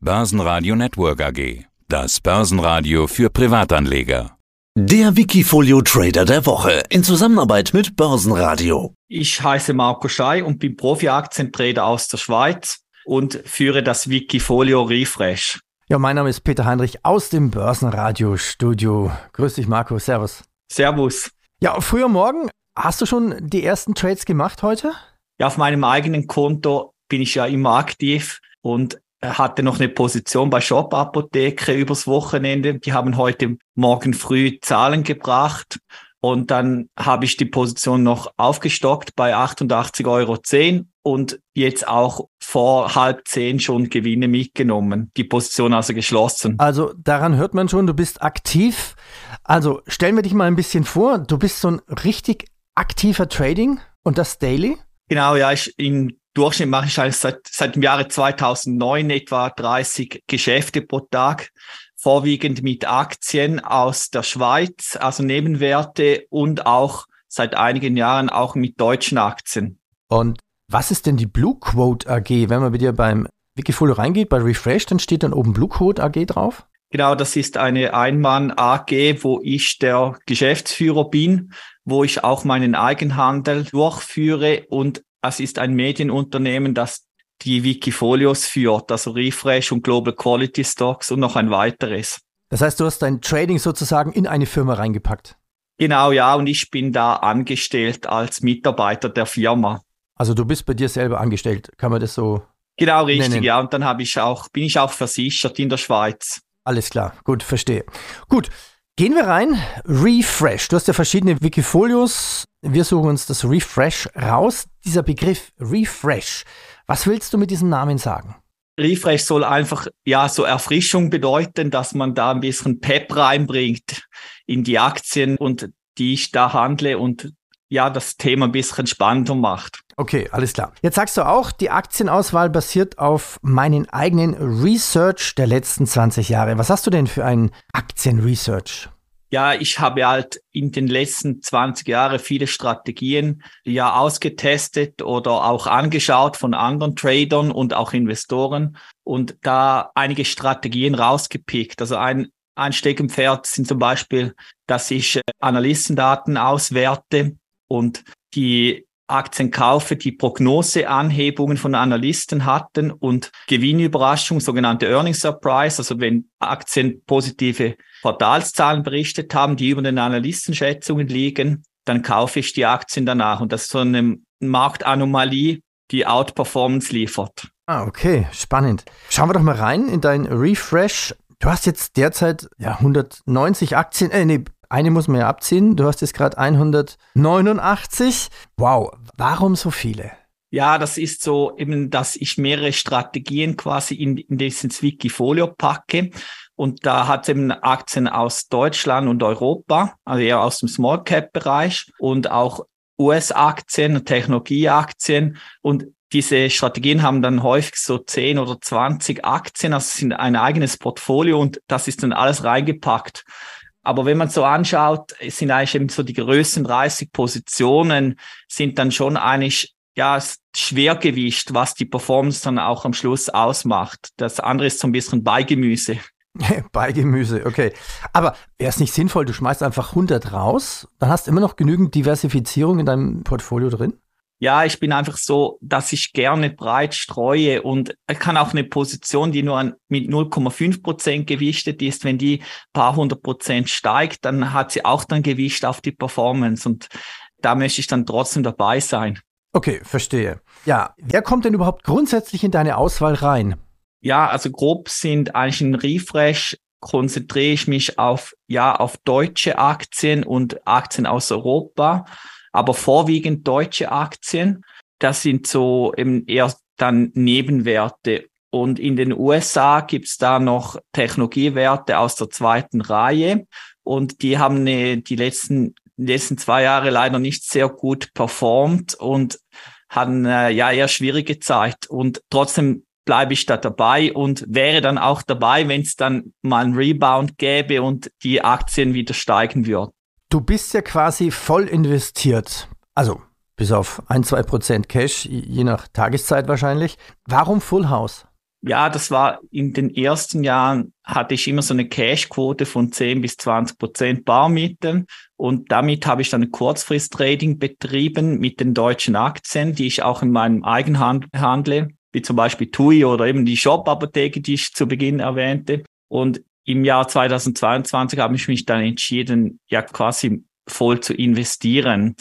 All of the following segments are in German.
Börsenradio Network AG. Das Börsenradio für Privatanleger. Der Wikifolio Trader der Woche in Zusammenarbeit mit Börsenradio. Ich heiße Marco Schei und bin Profi-Aktientrader aus der Schweiz und führe das Wikifolio Refresh. Ja, mein Name ist Peter Heinrich aus dem Börsenradio-Studio. Grüß dich, Marco. Servus. Servus. Ja, früher Morgen. Hast du schon die ersten Trades gemacht heute? Ja, auf meinem eigenen Konto bin ich ja immer aktiv und hatte noch eine Position bei Shop Apotheke übers Wochenende. Die haben heute Morgen früh Zahlen gebracht und dann habe ich die Position noch aufgestockt bei 88,10 Euro und jetzt auch vor halb zehn schon Gewinne mitgenommen. Die Position also geschlossen. Also daran hört man schon, du bist aktiv. Also stellen wir dich mal ein bisschen vor. Du bist so ein richtig aktiver Trading und das daily? Genau, ja, ich im Durchschnitt mache ich eigentlich seit, seit dem Jahre 2009 etwa 30 Geschäfte pro Tag vorwiegend mit Aktien aus der Schweiz, also Nebenwerte und auch seit einigen Jahren auch mit deutschen Aktien. Und was ist denn die Blue Quote AG? Wenn man bei dir beim Wikifolio reingeht, bei Refresh, dann steht dann oben Blue Quote AG drauf? Genau, das ist eine Einmann-AG, wo ich der Geschäftsführer bin, wo ich auch meinen Eigenhandel durchführe und es ist ein Medienunternehmen, das die Wikifolios führt, also Refresh und Global Quality Stocks und noch ein weiteres. Das heißt, du hast dein Trading sozusagen in eine Firma reingepackt? Genau, ja, und ich bin da angestellt als Mitarbeiter der Firma. Also du bist bei dir selber angestellt, kann man das so Genau, richtig, nennen? ja, und dann habe ich auch bin ich auch versichert in der Schweiz. Alles klar, gut, verstehe. Gut, gehen wir rein. Refresh. Du hast ja verschiedene Wikifolios. Wir suchen uns das Refresh raus. Dieser Begriff Refresh. Was willst du mit diesem Namen sagen? Refresh soll einfach ja so Erfrischung bedeuten, dass man da ein bisschen Pep reinbringt in die Aktien und die ich da handle und ja, das Thema ein bisschen spannender macht. Okay, alles klar. Jetzt sagst du auch, die Aktienauswahl basiert auf meinen eigenen Research der letzten 20 Jahre. Was hast du denn für ein Aktienresearch? Ja, ich habe halt in den letzten 20 Jahren viele Strategien ja ausgetestet oder auch angeschaut von anderen Tradern und auch Investoren und da einige Strategien rausgepickt. Also ein, ein Steckenpferd sind zum Beispiel, dass ich Analystendaten auswerte und die Aktien kaufe, die Prognoseanhebungen von Analysten hatten und Gewinnüberraschung, sogenannte Earnings Surprise, also wenn Aktien positive Quartalszahlen berichtet haben, die über den Analystenschätzungen liegen, dann kaufe ich die Aktien danach. Und das ist so eine Marktanomalie, die Outperformance liefert. Ah, okay, spannend. Schauen wir doch mal rein in dein Refresh. Du hast jetzt derzeit ja, 190 Aktien, äh, nee, eine muss man ja abziehen. Du hast jetzt gerade 189. Wow, warum so viele? Ja, das ist so eben, dass ich mehrere Strategien quasi in, in dieses Wikifolio packe. Und da hat eben Aktien aus Deutschland und Europa, also eher aus dem Small Cap Bereich und auch US-Aktien, Technologieaktien. Und diese Strategien haben dann häufig so 10 oder 20 Aktien, also sind ein eigenes Portfolio und das ist dann alles reingepackt. Aber wenn man so anschaut, sind eigentlich eben so die größten 30 Positionen sind dann schon eigentlich ja, Schwergewicht, was die Performance dann auch am Schluss ausmacht. Das andere ist so ein bisschen Beigemüse. Beigemüse, okay. Aber wäre es nicht sinnvoll, du schmeißt einfach 100 raus, dann hast du immer noch genügend Diversifizierung in deinem Portfolio drin? Ja, ich bin einfach so, dass ich gerne breit streue und ich kann auch eine Position, die nur an, mit 0,5 Prozent gewichtet ist, wenn die paar hundert Prozent steigt, dann hat sie auch dann Gewicht auf die Performance und da möchte ich dann trotzdem dabei sein. Okay, verstehe. Ja, wer kommt denn überhaupt grundsätzlich in deine Auswahl rein? Ja, also grob sind eigentlich ein Refresh konzentriere ich mich auf, ja, auf deutsche Aktien und Aktien aus Europa aber vorwiegend deutsche Aktien. Das sind so eben eher dann Nebenwerte. Und in den USA gibt's da noch Technologiewerte aus der zweiten Reihe. Und die haben eine, die letzten, letzten zwei Jahre leider nicht sehr gut performt und hatten äh, ja eher schwierige Zeit. Und trotzdem bleibe ich da dabei und wäre dann auch dabei, wenn es dann mal einen Rebound gäbe und die Aktien wieder steigen würden. Du bist ja quasi voll investiert. Also bis auf ein, zwei Prozent Cash, je nach Tageszeit wahrscheinlich. Warum Full House? Ja, das war in den ersten Jahren hatte ich immer so eine Cash-Quote von 10 bis 20 Prozent Barmieten und damit habe ich dann Kurzfrist-Trading betrieben mit den deutschen Aktien, die ich auch in meinem Eigenhandel handle, wie zum Beispiel TUI oder eben die Shop-Apotheke, die ich zu Beginn erwähnte. Und im Jahr 2022 habe ich mich dann entschieden, ja quasi voll zu investieren.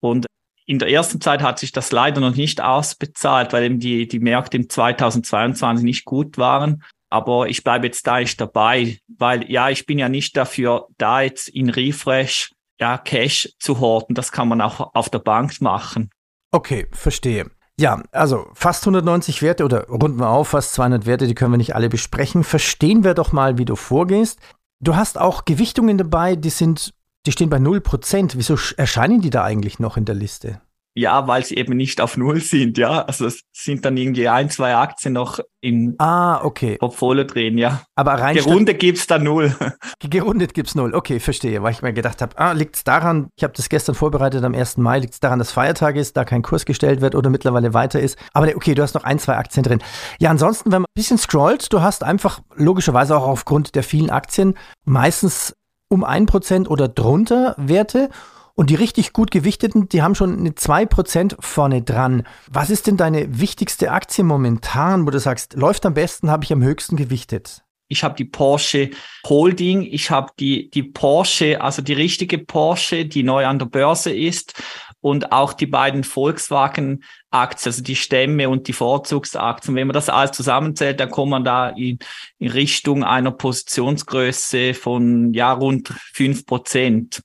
Und in der ersten Zeit hat sich das leider noch nicht ausbezahlt, weil eben die, die Märkte im 2022 nicht gut waren. Aber ich bleibe jetzt da nicht dabei, weil ja, ich bin ja nicht dafür da, jetzt in Refresh ja, Cash zu horten. Das kann man auch auf der Bank machen. Okay, verstehe. Ja, also fast 190 Werte oder runden wir auf, fast 200 Werte, die können wir nicht alle besprechen. Verstehen wir doch mal, wie du vorgehst. Du hast auch Gewichtungen dabei, die sind die stehen bei 0%. Wieso erscheinen die da eigentlich noch in der Liste? Ja, weil sie eben nicht auf Null sind, ja. Also es sind dann irgendwie ein, zwei Aktien noch im ah, okay. Portfolio drin, ja. Aber rein gerundet gibt's da null. Gerundet gibt's null, okay, verstehe. Weil ich mir gedacht habe, ah, liegt's daran, ich habe das gestern vorbereitet am 1. Mai, liegt's daran, dass Feiertag ist, da kein Kurs gestellt wird oder mittlerweile weiter ist. Aber okay, du hast noch ein, zwei Aktien drin. Ja, ansonsten, wenn man ein bisschen scrollt, du hast einfach logischerweise auch aufgrund der vielen Aktien meistens um ein Prozent oder drunter Werte. Und die richtig gut gewichteten, die haben schon eine 2% vorne dran. Was ist denn deine wichtigste Aktie momentan, wo du sagst, läuft am besten, habe ich am höchsten gewichtet? Ich habe die Porsche Holding, ich habe die, die Porsche, also die richtige Porsche, die neu an der Börse ist und auch die beiden Volkswagen-Aktien, also die Stämme und die Vorzugsaktien. Wenn man das alles zusammenzählt, dann kommt man da in, in Richtung einer Positionsgröße von ja rund fünf Prozent.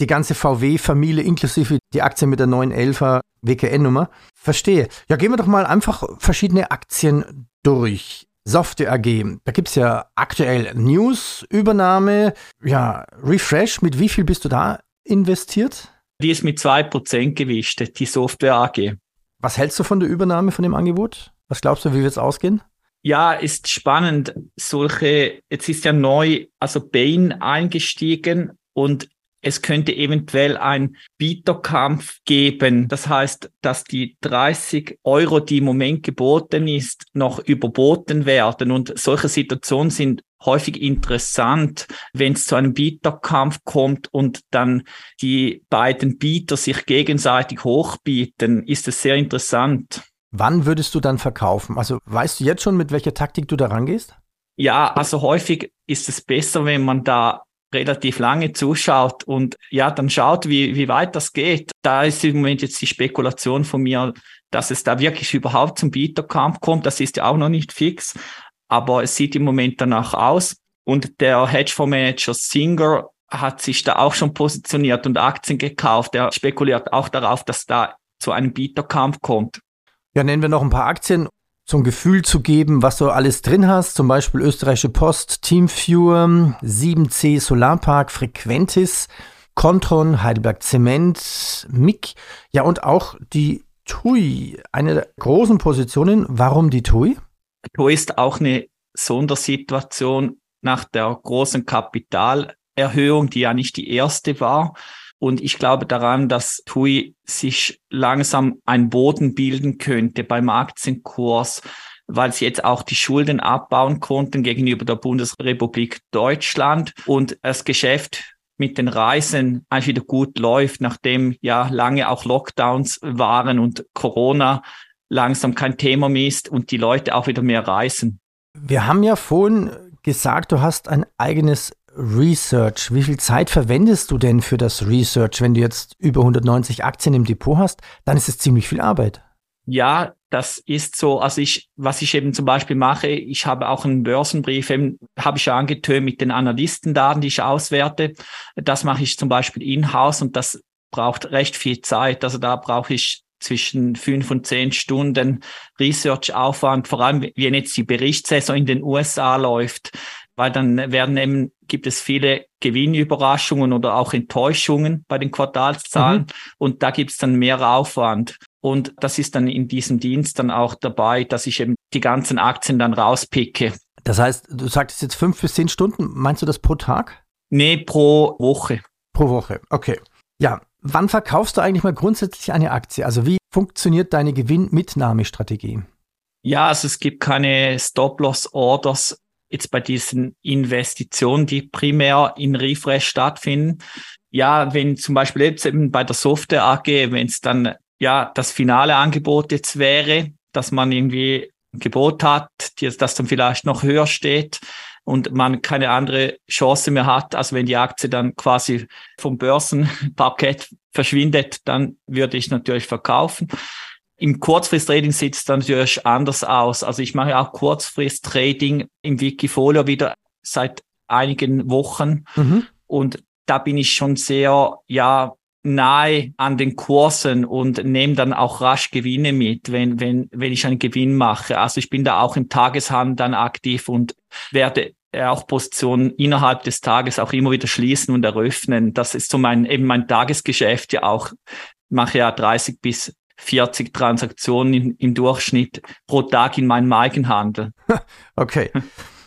Die ganze VW-Familie inklusive die Aktie mit der 911er WKN-Nummer. Verstehe. Ja, gehen wir doch mal einfach verschiedene Aktien durch. Software AG, da gibt es ja aktuell News, Übernahme, ja, Refresh. Mit wie viel bist du da investiert? Die ist mit 2% gewichtet, die Software AG. Was hältst du von der Übernahme von dem Angebot? Was glaubst du, wie wird es ausgehen? Ja, ist spannend. Solche, jetzt ist ja neu, also Bain eingestiegen und es könnte eventuell ein Bieterkampf geben. Das heißt, dass die 30 Euro, die im Moment geboten ist, noch überboten werden. Und solche Situationen sind häufig interessant, wenn es zu einem Bieterkampf kommt und dann die beiden Bieter sich gegenseitig hochbieten, ist es sehr interessant. Wann würdest du dann verkaufen? Also weißt du jetzt schon, mit welcher Taktik du da rangehst? Ja, also häufig ist es besser, wenn man da relativ lange zuschaut und ja, dann schaut, wie, wie weit das geht. Da ist im Moment jetzt die Spekulation von mir, dass es da wirklich überhaupt zum Bieterkampf kommt. Das ist ja auch noch nicht fix, aber es sieht im Moment danach aus. Und der Hedgefondsmanager Singer hat sich da auch schon positioniert und Aktien gekauft. Er spekuliert auch darauf, dass da zu einem Bieterkampf kommt. Ja, nennen wir noch ein paar Aktien zum Gefühl zu geben, was du alles drin hast, zum Beispiel Österreichische Post, Teamviewer, 7C Solarpark, Frequentis, Contron, Heidelberg Zement, MIG, ja und auch die TUI, eine der großen Positionen. Warum die TUI? TUI ist auch eine Sondersituation nach der großen Kapitalerhöhung, die ja nicht die erste war. Und ich glaube daran, dass TUI sich langsam ein Boden bilden könnte beim Aktienkurs, weil sie jetzt auch die Schulden abbauen konnten gegenüber der Bundesrepublik Deutschland und das Geschäft mit den Reisen eigentlich wieder gut läuft, nachdem ja lange auch Lockdowns waren und Corona langsam kein Thema mehr ist und die Leute auch wieder mehr reisen. Wir haben ja vorhin gesagt, du hast ein eigenes Research. Wie viel Zeit verwendest du denn für das Research? Wenn du jetzt über 190 Aktien im Depot hast, dann ist es ziemlich viel Arbeit. Ja, das ist so. Also ich, was ich eben zum Beispiel mache, ich habe auch einen Börsenbrief, habe ich ja angetönt mit den Analystendaten, die ich auswerte. Das mache ich zum Beispiel in-house und das braucht recht viel Zeit. Also da brauche ich zwischen fünf und zehn Stunden Research-Aufwand, vor allem wenn jetzt die Berichtssaison in den USA läuft, weil dann werden eben, gibt es viele Gewinnüberraschungen oder auch Enttäuschungen bei den Quartalszahlen mhm. und da gibt es dann mehr Aufwand. Und das ist dann in diesem Dienst dann auch dabei, dass ich eben die ganzen Aktien dann rauspicke. Das heißt, du sagtest jetzt fünf bis zehn Stunden, meinst du das pro Tag? Nee, pro Woche. Pro Woche, okay. Ja, wann verkaufst du eigentlich mal grundsätzlich eine Aktie? Also wie funktioniert deine Gewinnmitnahmestrategie? Ja, also es gibt keine Stop-Loss-Orders jetzt bei diesen Investitionen, die primär in Refresh stattfinden. Ja, wenn zum Beispiel jetzt eben bei der Software AG, wenn es dann ja das finale Angebot jetzt wäre, dass man irgendwie ein Gebot hat, das dann vielleicht noch höher steht und man keine andere Chance mehr hat, als wenn die Aktie dann quasi vom Börsenparkett verschwindet, dann würde ich natürlich verkaufen. Im Kurzfrist-Trading sieht es dann natürlich anders aus. Also ich mache auch Kurzfrist-Trading im Wikifolio wieder seit einigen Wochen. Mhm. Und da bin ich schon sehr, ja, nahe an den Kursen und nehme dann auch rasch Gewinne mit, wenn, wenn, wenn ich einen Gewinn mache. Also ich bin da auch im Tageshandel dann aktiv und werde auch Positionen innerhalb des Tages auch immer wieder schließen und eröffnen. Das ist so mein, eben mein Tagesgeschäft ja auch. Ich mache ja 30 bis 40 Transaktionen im, Durchschnitt pro Tag in meinem Eigenhandel. Okay.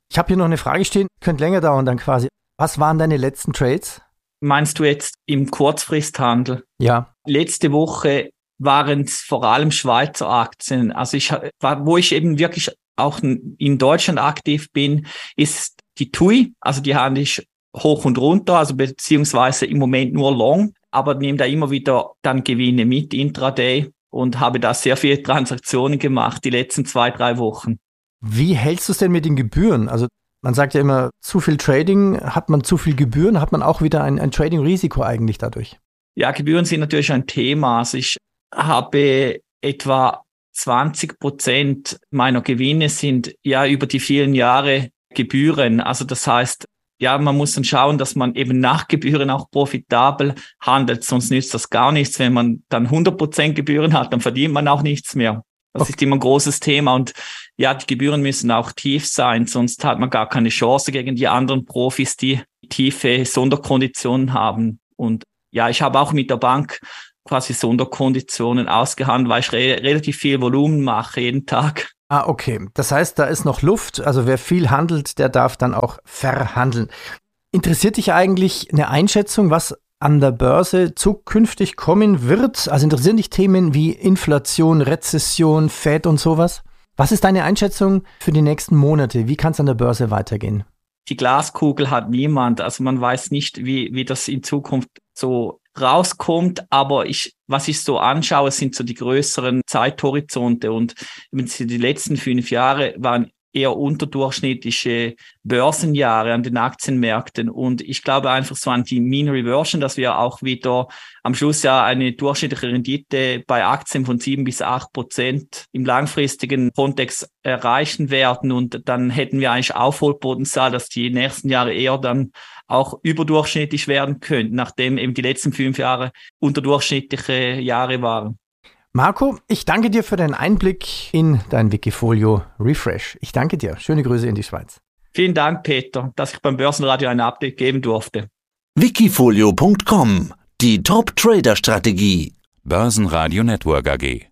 Ich habe hier noch eine Frage stehen, könnte länger dauern dann quasi. Was waren deine letzten Trades? Meinst du jetzt im Kurzfristhandel? Ja. Letzte Woche waren es vor allem Schweizer Aktien. Also ich, wo ich eben wirklich auch in Deutschland aktiv bin, ist die TUI. Also die handle ich hoch und runter, also beziehungsweise im Moment nur long, aber nehme da immer wieder dann Gewinne mit intraday und habe da sehr viele Transaktionen gemacht die letzten zwei, drei Wochen. Wie hältst du es denn mit den Gebühren? Also man sagt ja immer, zu viel Trading, hat man zu viel Gebühren, hat man auch wieder ein, ein Trading-Risiko eigentlich dadurch? Ja, Gebühren sind natürlich ein Thema. Also ich habe etwa 20 Prozent meiner Gewinne sind ja über die vielen Jahre Gebühren. Also das heißt, ja, man muss dann schauen, dass man eben nach Gebühren auch profitabel handelt, sonst nützt das gar nichts. Wenn man dann 100 Prozent Gebühren hat, dann verdient man auch nichts mehr. Das okay. ist immer ein großes Thema und ja, die Gebühren müssen auch tief sein, sonst hat man gar keine Chance gegen die anderen Profis, die tiefe Sonderkonditionen haben. Und ja, ich habe auch mit der Bank quasi Sonderkonditionen ausgehandelt, weil ich re relativ viel Volumen mache jeden Tag. Ah, okay. Das heißt, da ist noch Luft. Also wer viel handelt, der darf dann auch verhandeln. Interessiert dich eigentlich eine Einschätzung, was an der Börse zukünftig kommen wird? Also interessieren dich Themen wie Inflation, Rezession, Fed und sowas? Was ist deine Einschätzung für die nächsten Monate? Wie kann es an der Börse weitergehen? Die Glaskugel hat niemand. Also man weiß nicht, wie, wie das in Zukunft so rauskommt. Aber ich, was ich so anschaue, sind so die größeren Zeithorizonte. Und die letzten fünf Jahre waren eher unterdurchschnittliche Börsenjahre an den Aktienmärkten. Und ich glaube einfach so an die Mean Reversion, dass wir auch wieder am Schluss ja eine durchschnittliche Rendite bei Aktien von sieben bis acht Prozent im langfristigen Kontext erreichen werden. Und dann hätten wir eigentlich Aufholpotenzial, dass die nächsten Jahre eher dann auch überdurchschnittlich werden könnten, nachdem eben die letzten fünf Jahre unterdurchschnittliche Jahre waren. Marco, ich danke dir für deinen Einblick in dein Wikifolio Refresh. Ich danke dir. Schöne Grüße in die Schweiz. Vielen Dank, Peter, dass ich beim Börsenradio ein Update geben durfte. Wikifolio.com Die Top-Trader-Strategie. Börsenradio Network AG.